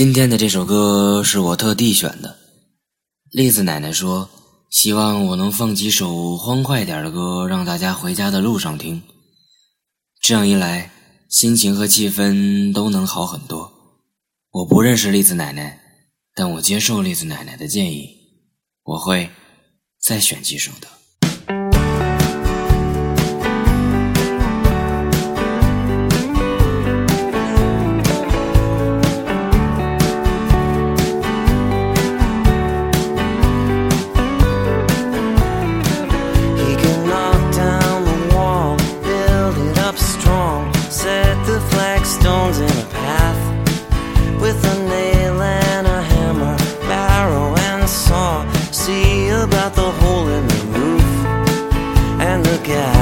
今天的这首歌是我特地选的。栗子奶奶说，希望我能放几首欢快点的歌，让大家回家的路上听。这样一来，心情和气氛都能好很多。我不认识栗子奶奶，但我接受栗子奶奶的建议，我会再选几首的。about the hole in the roof and the out.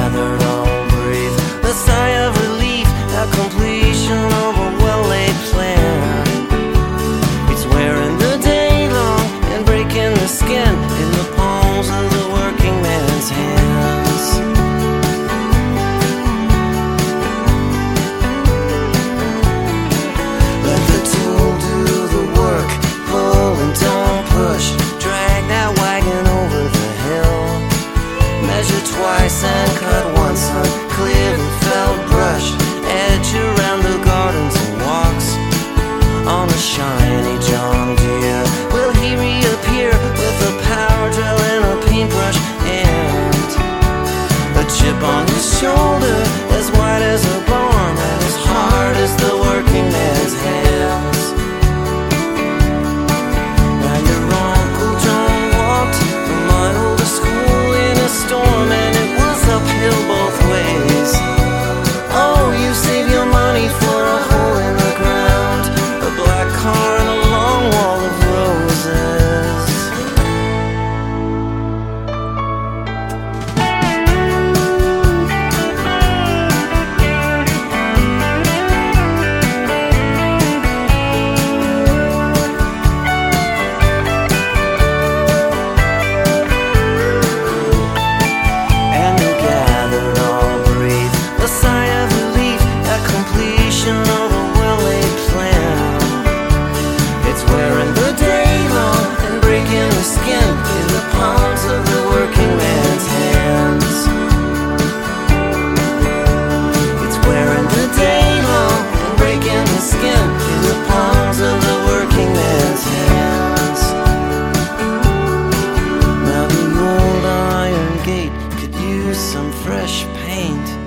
fresh paint.